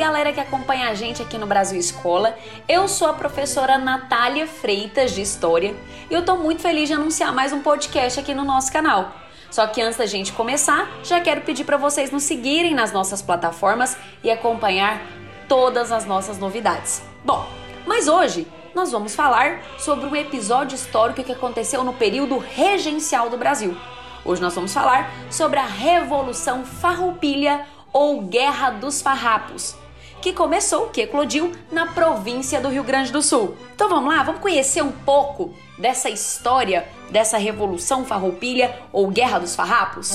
galera que acompanha a gente aqui no Brasil Escola. Eu sou a professora Natália Freitas de História e eu tô muito feliz de anunciar mais um podcast aqui no nosso canal. Só que antes da gente começar, já quero pedir para vocês nos seguirem nas nossas plataformas e acompanhar todas as nossas novidades. Bom, mas hoje nós vamos falar sobre um episódio histórico que aconteceu no período regencial do Brasil. Hoje nós vamos falar sobre a Revolução Farroupilha ou Guerra dos Farrapos, que começou, que eclodiu na província do Rio Grande do Sul. Então vamos lá, vamos conhecer um pouco dessa história dessa Revolução Farroupilha ou Guerra dos Farrapos?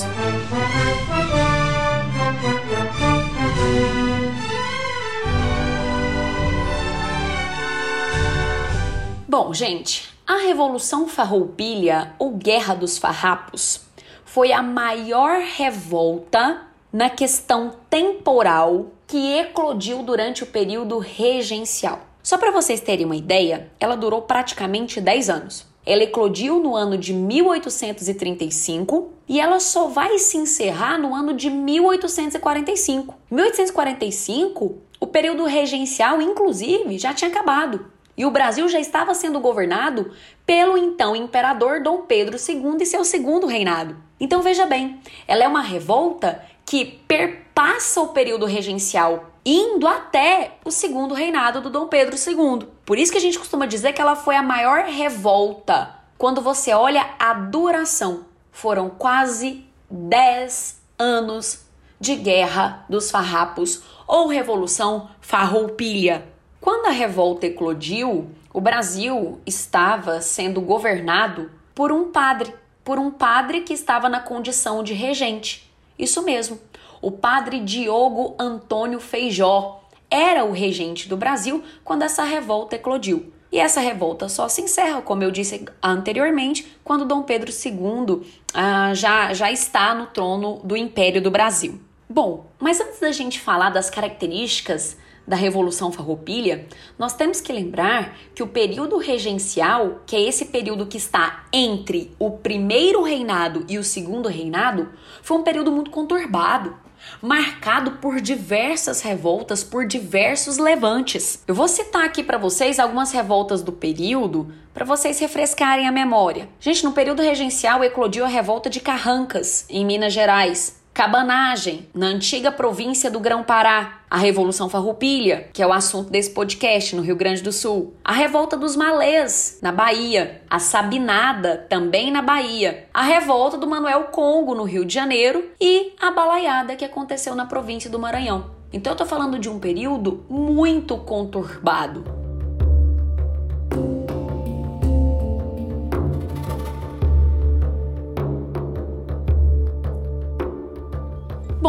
Bom, gente, a Revolução Farroupilha ou Guerra dos Farrapos foi a maior revolta na questão temporal que eclodiu durante o período regencial. Só para vocês terem uma ideia, ela durou praticamente 10 anos. Ela eclodiu no ano de 1835 e ela só vai se encerrar no ano de 1845. 1845, o período regencial, inclusive, já tinha acabado. E o Brasil já estava sendo governado pelo então imperador Dom Pedro II e seu segundo reinado. Então veja bem, ela é uma revolta que perpassa o período regencial, indo até o segundo reinado do Dom Pedro II. Por isso que a gente costuma dizer que ela foi a maior revolta. Quando você olha a duração, foram quase 10 anos de guerra dos farrapos ou revolução farroupilha. Quando a revolta eclodiu, o Brasil estava sendo governado por um padre, por um padre que estava na condição de regente. Isso mesmo, o padre Diogo Antônio Feijó era o regente do Brasil quando essa revolta eclodiu. E essa revolta só se encerra, como eu disse anteriormente, quando Dom Pedro II ah, já, já está no trono do Império do Brasil. Bom, mas antes da gente falar das características da Revolução Farroupilha, nós temos que lembrar que o período regencial, que é esse período que está entre o primeiro reinado e o segundo reinado, foi um período muito conturbado, marcado por diversas revoltas, por diversos levantes. Eu vou citar aqui para vocês algumas revoltas do período para vocês refrescarem a memória. Gente, no período regencial eclodiu a revolta de Carrancas, em Minas Gerais. Cabanagem, na antiga província do Grão-Pará. A Revolução Farroupilha, que é o assunto desse podcast no Rio Grande do Sul. A Revolta dos Malês, na Bahia. A Sabinada, também na Bahia. A Revolta do Manuel Congo, no Rio de Janeiro. E a Balaiada, que aconteceu na província do Maranhão. Então eu tô falando de um período muito conturbado.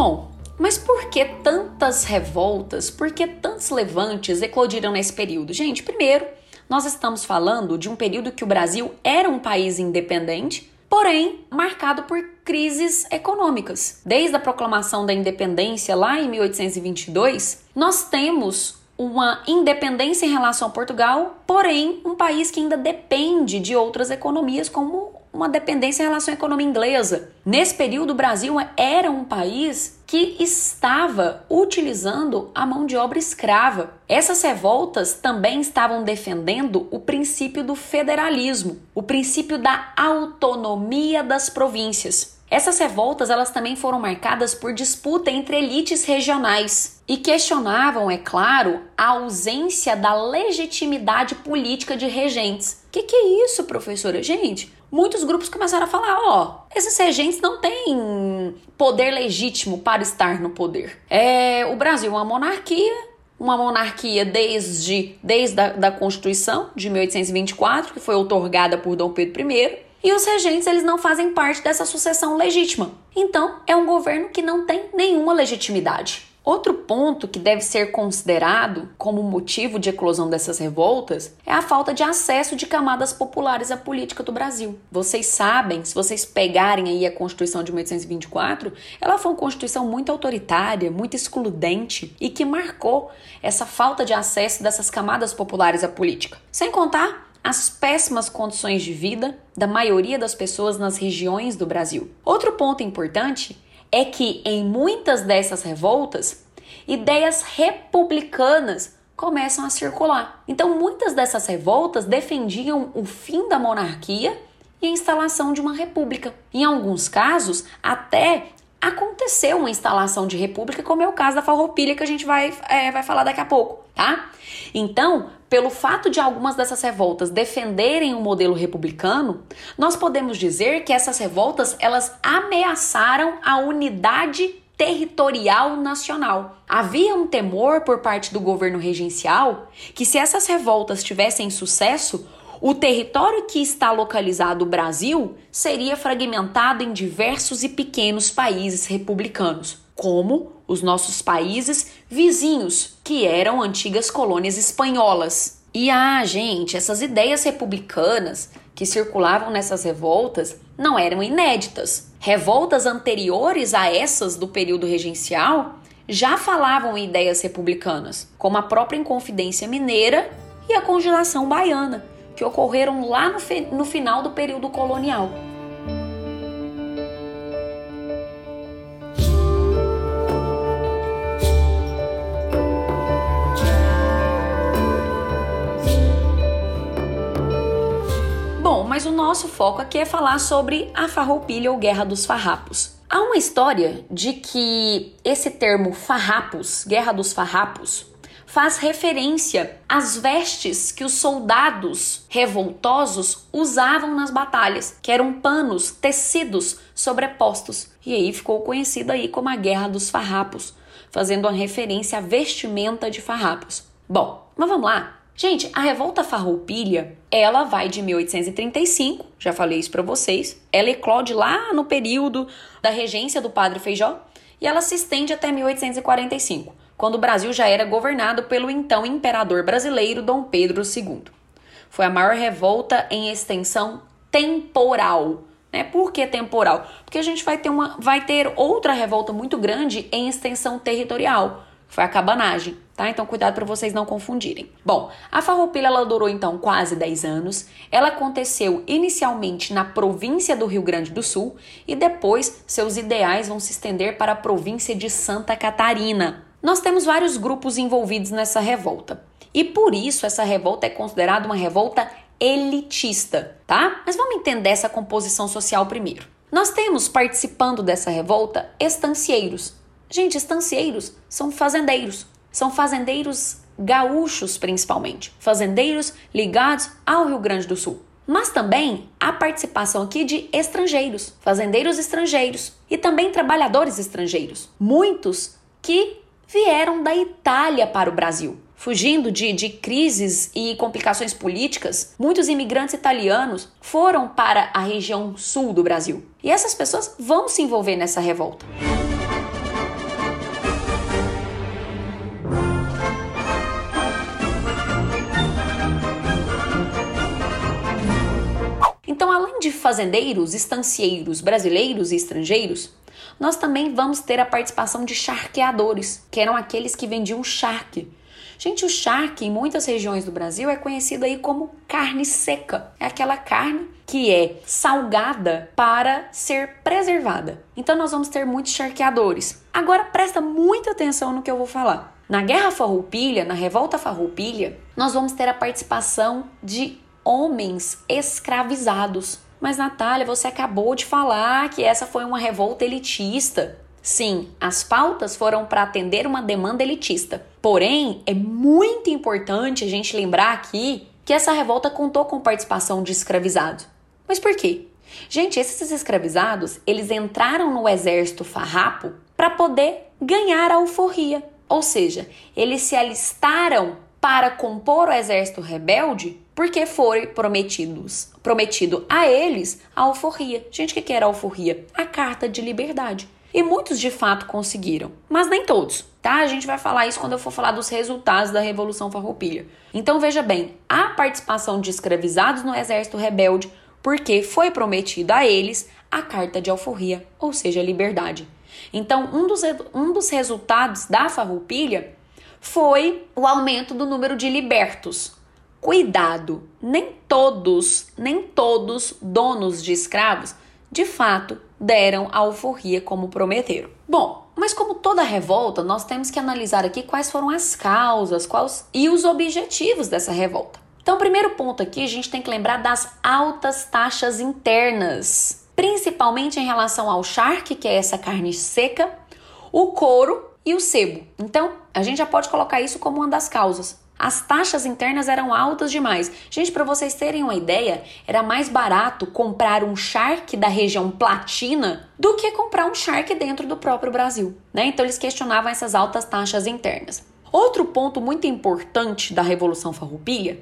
Bom, mas por que tantas revoltas, por que tantos levantes eclodiram nesse período? Gente, primeiro, nós estamos falando de um período que o Brasil era um país independente, porém marcado por crises econômicas. Desde a proclamação da independência lá em 1822, nós temos uma independência em relação a Portugal, porém um país que ainda depende de outras economias como uma dependência em relação à economia inglesa. Nesse período, o Brasil era um país que estava utilizando a mão de obra escrava. Essas revoltas também estavam defendendo o princípio do federalismo, o princípio da autonomia das províncias. Essas revoltas elas também foram marcadas por disputa entre elites regionais e questionavam, é claro, a ausência da legitimidade política de regentes. O que, que é isso, professora? Gente, muitos grupos começaram a falar: ó, esses regentes não têm poder legítimo para estar no poder. É, o Brasil é uma monarquia, uma monarquia desde, desde a da Constituição de 1824, que foi otorgada por Dom Pedro I e os regentes eles não fazem parte dessa sucessão legítima. Então, é um governo que não tem nenhuma legitimidade. Outro ponto que deve ser considerado como motivo de eclosão dessas revoltas é a falta de acesso de camadas populares à política do Brasil. Vocês sabem, se vocês pegarem aí a Constituição de 1824, ela foi uma Constituição muito autoritária, muito excludente e que marcou essa falta de acesso dessas camadas populares à política. Sem contar as péssimas condições de vida da maioria das pessoas nas regiões do Brasil. Outro ponto importante é que em muitas dessas revoltas ideias republicanas começam a circular. Então, muitas dessas revoltas defendiam o fim da monarquia e a instalação de uma república. Em alguns casos, até aconteceu uma instalação de república, como é o caso da Farroupilha, que a gente vai, é, vai falar daqui a pouco, tá? Então, pelo fato de algumas dessas revoltas defenderem o modelo republicano, nós podemos dizer que essas revoltas elas ameaçaram a unidade territorial nacional. Havia um temor por parte do governo regencial que se essas revoltas tivessem sucesso, o território que está localizado o Brasil seria fragmentado em diversos e pequenos países republicanos, como os nossos países vizinhos, que eram antigas colônias espanholas. E ah, gente, essas ideias republicanas que circulavam nessas revoltas não eram inéditas. Revoltas anteriores a essas do período regencial já falavam em ideias republicanas, como a própria Inconfidência Mineira e a Congelação Baiana que ocorreram lá no, no final do período colonial. Bom, mas o nosso foco aqui é falar sobre a Farroupilha ou Guerra dos Farrapos. Há uma história de que esse termo farrapos, Guerra dos Farrapos, faz referência às vestes que os soldados revoltosos usavam nas batalhas, que eram panos, tecidos sobrepostos. E aí ficou conhecida aí como a Guerra dos Farrapos, fazendo uma referência à vestimenta de farrapos. Bom, mas vamos lá. Gente, a revolta farroupilha, ela vai de 1835, já falei isso para vocês. Ela eclode lá no período da regência do Padre Feijó e ela se estende até 1845 quando o Brasil já era governado pelo então imperador brasileiro Dom Pedro II. Foi a maior revolta em extensão temporal. Né? Por que temporal? Porque a gente vai ter, uma, vai ter outra revolta muito grande em extensão territorial. Foi a cabanagem, tá? Então cuidado para vocês não confundirem. Bom, a farroupilha ela durou então quase 10 anos. Ela aconteceu inicialmente na província do Rio Grande do Sul e depois seus ideais vão se estender para a província de Santa Catarina. Nós temos vários grupos envolvidos nessa revolta. E por isso essa revolta é considerada uma revolta elitista, tá? Mas vamos entender essa composição social primeiro. Nós temos participando dessa revolta estancieiros. Gente, estancieiros são fazendeiros. São fazendeiros gaúchos, principalmente. Fazendeiros ligados ao Rio Grande do Sul. Mas também há participação aqui de estrangeiros, fazendeiros estrangeiros e também trabalhadores estrangeiros. Muitos que vieram da Itália para o Brasil. Fugindo de, de crises e complicações políticas, muitos imigrantes italianos foram para a região sul do Brasil. E essas pessoas vão se envolver nessa revolta. Então, além de fazendeiros, estancieiros brasileiros e estrangeiros, nós também vamos ter a participação de charqueadores, que eram aqueles que vendiam charque. Gente, o charque em muitas regiões do Brasil é conhecido aí como carne seca. É aquela carne que é salgada para ser preservada. Então nós vamos ter muitos charqueadores. Agora presta muita atenção no que eu vou falar. Na Guerra Farroupilha, na Revolta Farroupilha, nós vamos ter a participação de homens escravizados. Mas, Natália, você acabou de falar que essa foi uma revolta elitista. Sim, as pautas foram para atender uma demanda elitista. Porém, é muito importante a gente lembrar aqui que essa revolta contou com participação de escravizados. Mas por quê? Gente, esses escravizados, eles entraram no exército farrapo para poder ganhar a alforria. Ou seja, eles se alistaram para compor o exército rebelde porque foi prometidos, prometido a eles a alforria. Gente, o que era a alforria? A carta de liberdade. E muitos de fato conseguiram, mas nem todos, tá? A gente vai falar isso quando eu for falar dos resultados da Revolução Farroupilha. Então veja bem, a participação de escravizados no exército rebelde porque foi prometido a eles a carta de alforria, ou seja, liberdade. Então, um dos, um dos resultados da Farroupilha foi o aumento do número de libertos, Cuidado, nem todos, nem todos donos de escravos de fato deram a alforria como prometeram. Bom, Mas como toda revolta, nós temos que analisar aqui quais foram as causas quais, e os objetivos dessa revolta. Então, primeiro ponto aqui, a gente tem que lembrar das altas taxas internas, principalmente em relação ao charque, que é essa carne seca, o couro e o sebo. Então, a gente já pode colocar isso como uma das causas. As taxas internas eram altas demais. Gente, para vocês terem uma ideia, era mais barato comprar um charque da região platina do que comprar um charque dentro do próprio Brasil, né? Então eles questionavam essas altas taxas internas. Outro ponto muito importante da Revolução Farroupilha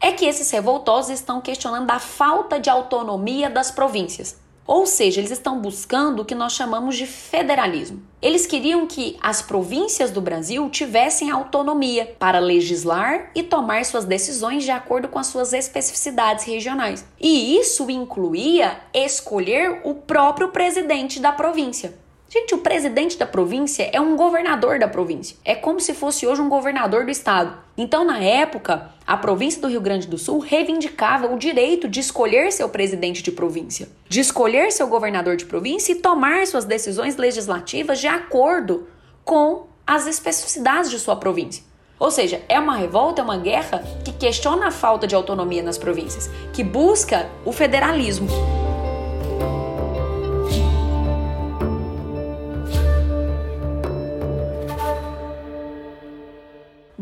é que esses revoltosos estão questionando a falta de autonomia das províncias. Ou seja, eles estão buscando o que nós chamamos de federalismo. Eles queriam que as províncias do Brasil tivessem autonomia para legislar e tomar suas decisões de acordo com as suas especificidades regionais. E isso incluía escolher o próprio presidente da província. Gente, o presidente da província é um governador da província. É como se fosse hoje um governador do estado. Então, na época, a província do Rio Grande do Sul reivindicava o direito de escolher seu presidente de província, de escolher seu governador de província e tomar suas decisões legislativas de acordo com as especificidades de sua província. Ou seja, é uma revolta, é uma guerra que questiona a falta de autonomia nas províncias, que busca o federalismo.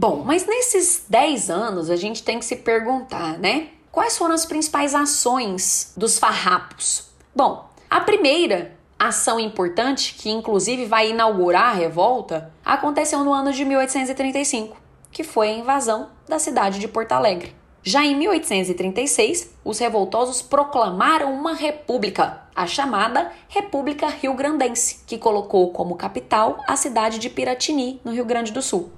Bom, mas nesses 10 anos a gente tem que se perguntar, né? Quais foram as principais ações dos farrapos? Bom, a primeira ação importante, que inclusive vai inaugurar a revolta, aconteceu no ano de 1835, que foi a invasão da cidade de Porto Alegre. Já em 1836, os revoltosos proclamaram uma república, a chamada República Rio Grandense, que colocou como capital a cidade de Piratini, no Rio Grande do Sul.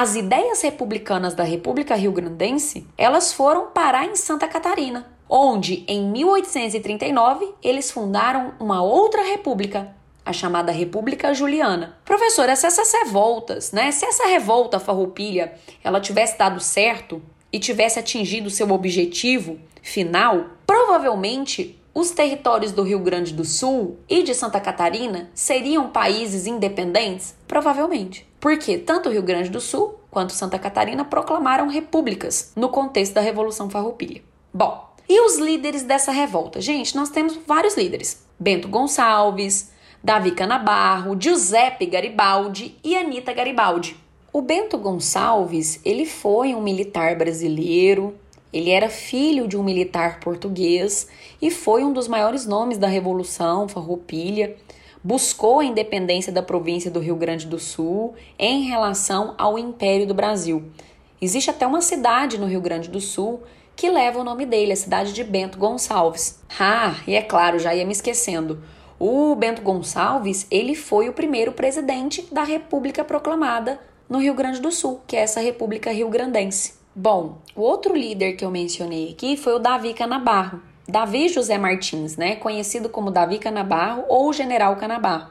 As ideias republicanas da República Rio-Grandense, elas foram parar em Santa Catarina, onde em 1839 eles fundaram uma outra república, a chamada República Juliana. Professora, se essas revoltas, né, se essa revolta farroupilha, ela tivesse dado certo e tivesse atingido seu objetivo final, provavelmente os territórios do Rio Grande do Sul e de Santa Catarina seriam países independentes? Provavelmente. Porque tanto o Rio Grande do Sul quanto Santa Catarina proclamaram repúblicas no contexto da Revolução Farroupilha. Bom, e os líderes dessa revolta? Gente, nós temos vários líderes: Bento Gonçalves, Davi Canabarro, Giuseppe Garibaldi e Anita Garibaldi. O Bento Gonçalves, ele foi um militar brasileiro, ele era filho de um militar português e foi um dos maiores nomes da Revolução Farroupilha. Buscou a independência da província do Rio Grande do Sul em relação ao Império do Brasil. Existe até uma cidade no Rio Grande do Sul que leva o nome dele, a cidade de Bento Gonçalves. Ah, e é claro, já ia me esquecendo. O Bento Gonçalves, ele foi o primeiro presidente da República proclamada no Rio Grande do Sul, que é essa República Rio-Grandense. Bom, o outro líder que eu mencionei aqui foi o Davi Canabarro. Davi José Martins, né? Conhecido como Davi Canabarro ou General Canabarro.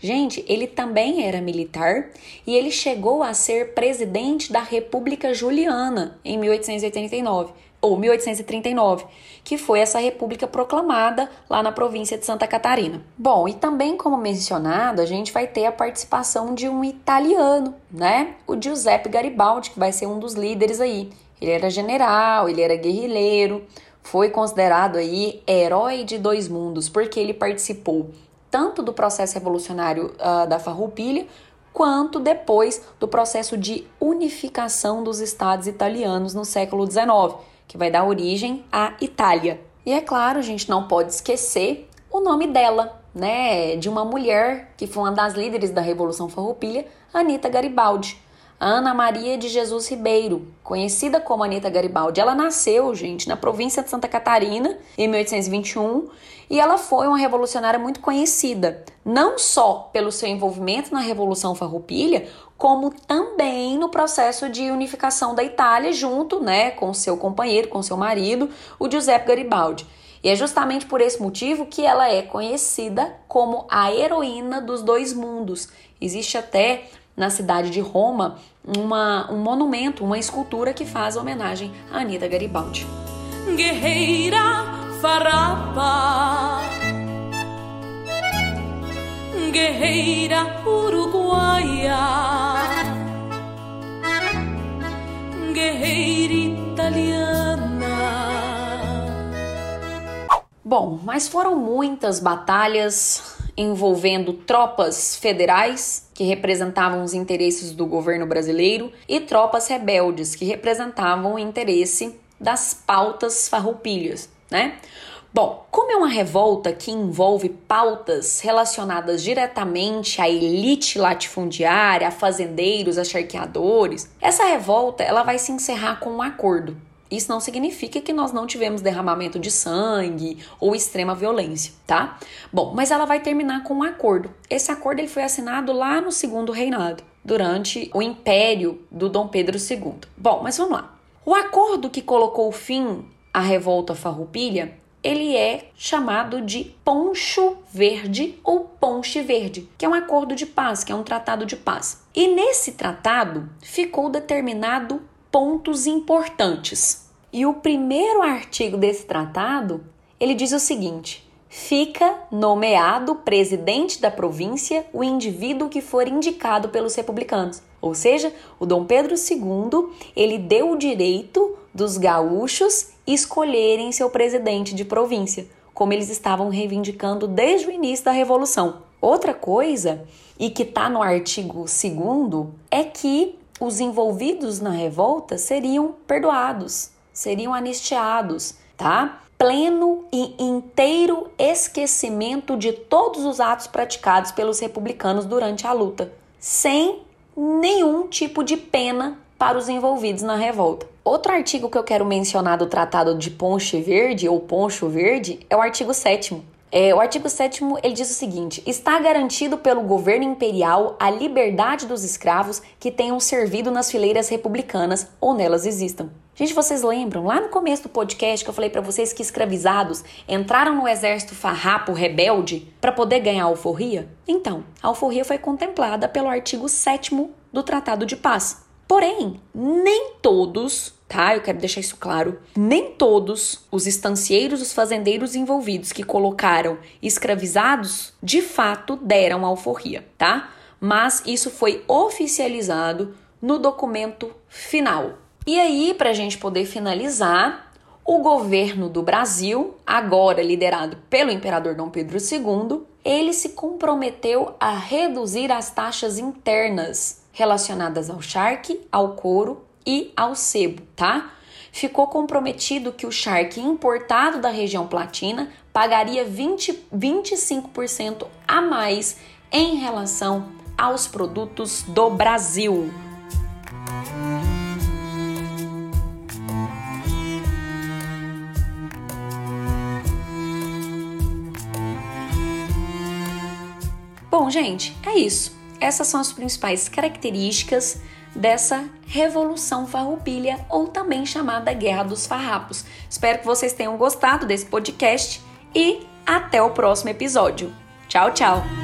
Gente, ele também era militar e ele chegou a ser presidente da República Juliana em 1889 ou 1839, que foi essa república proclamada lá na província de Santa Catarina. Bom, e também como mencionado, a gente vai ter a participação de um italiano, né? O Giuseppe Garibaldi, que vai ser um dos líderes aí. Ele era general, ele era guerrilheiro, foi considerado aí herói de dois mundos, porque ele participou tanto do processo revolucionário uh, da Farroupilha, quanto depois do processo de unificação dos estados italianos no século XIX que vai dar origem à Itália. E é claro, a gente não pode esquecer o nome dela, né, de uma mulher que foi uma das líderes da Revolução Farroupilha, Anita Garibaldi. Ana Maria de Jesus Ribeiro, conhecida como Anita Garibaldi. Ela nasceu, gente, na província de Santa Catarina em 1821 e ela foi uma revolucionária muito conhecida, não só pelo seu envolvimento na Revolução Farroupilha, como também no processo de unificação da Itália junto, né, com seu companheiro, com seu marido, o Giuseppe Garibaldi. E é justamente por esse motivo que ela é conhecida como a heroína dos dois mundos. Existe até na cidade de Roma uma, um monumento, uma escultura que faz homenagem a Anita Garibaldi. Guerreira farrapa, guerreira uruguaia, guerreira italiana. Bom, mas foram muitas batalhas envolvendo tropas federais que representavam os interesses do governo brasileiro e tropas rebeldes que representavam o interesse das pautas farroupilhas, né? Bom, como é uma revolta que envolve pautas relacionadas diretamente à elite latifundiária, a fazendeiros, a charqueadores, essa revolta ela vai se encerrar com um acordo, isso não significa que nós não tivemos derramamento de sangue ou extrema violência, tá? Bom, mas ela vai terminar com um acordo. Esse acordo ele foi assinado lá no segundo reinado, durante o império do Dom Pedro II. Bom, mas vamos lá. O acordo que colocou fim à revolta farroupilha ele é chamado de Poncho Verde ou Ponche Verde, que é um acordo de paz, que é um tratado de paz. E nesse tratado ficou determinado pontos importantes. E o primeiro artigo desse tratado, ele diz o seguinte: fica nomeado presidente da província o indivíduo que for indicado pelos republicanos. Ou seja, o Dom Pedro II, ele deu o direito dos gaúchos escolherem seu presidente de província, como eles estavam reivindicando desde o início da revolução. Outra coisa, e que está no artigo 2 é que os envolvidos na revolta seriam perdoados, seriam anistiados, tá? Pleno e inteiro esquecimento de todos os atos praticados pelos republicanos durante a luta, sem nenhum tipo de pena para os envolvidos na revolta. Outro artigo que eu quero mencionar do Tratado de Ponche Verde ou Poncho Verde é o artigo 7 é, o artigo 7 ele diz o seguinte: está garantido pelo governo imperial a liberdade dos escravos que tenham servido nas fileiras republicanas ou nelas existam. Gente, vocês lembram lá no começo do podcast que eu falei para vocês que escravizados entraram no exército farrapo rebelde para poder ganhar a alforria? Então, a alforria foi contemplada pelo artigo 7 do Tratado de Paz. Porém, nem todos tá? Eu quero deixar isso claro. Nem todos os estancieiros, os fazendeiros envolvidos que colocaram escravizados, de fato deram alforria, tá? Mas isso foi oficializado no documento final. E aí, para a gente poder finalizar, o governo do Brasil, agora liderado pelo imperador Dom Pedro II, ele se comprometeu a reduzir as taxas internas relacionadas ao charque, ao couro e ao sebo, tá? Ficou comprometido que o charque importado da região platina pagaria 20, 25% a mais em relação aos produtos do Brasil. Bom, gente, é isso. Essas são as principais características dessa Revolução Farroupilha, ou também chamada Guerra dos Farrapos. Espero que vocês tenham gostado desse podcast e até o próximo episódio. Tchau, tchau!